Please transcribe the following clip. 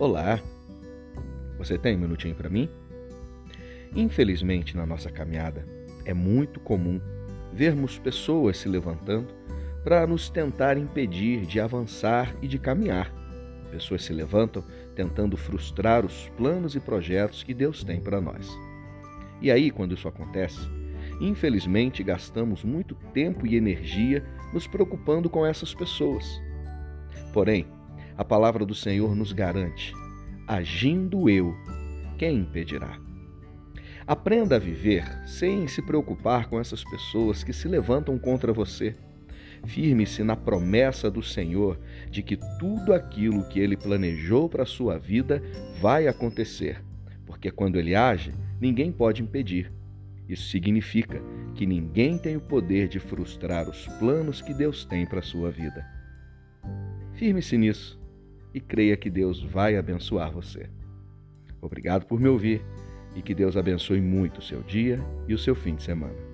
Olá! Você tem um minutinho para mim? Infelizmente, na nossa caminhada, é muito comum vermos pessoas se levantando para nos tentar impedir de avançar e de caminhar. Pessoas se levantam tentando frustrar os planos e projetos que Deus tem para nós. E aí, quando isso acontece, infelizmente gastamos muito tempo e energia nos preocupando com essas pessoas. Porém, a palavra do Senhor nos garante: agindo eu, quem impedirá? Aprenda a viver sem se preocupar com essas pessoas que se levantam contra você. Firme-se na promessa do Senhor de que tudo aquilo que ele planejou para a sua vida vai acontecer, porque quando ele age, ninguém pode impedir. Isso significa que ninguém tem o poder de frustrar os planos que Deus tem para a sua vida. Firme-se nisso e creia que Deus vai abençoar você. Obrigado por me ouvir e que Deus abençoe muito o seu dia e o seu fim de semana.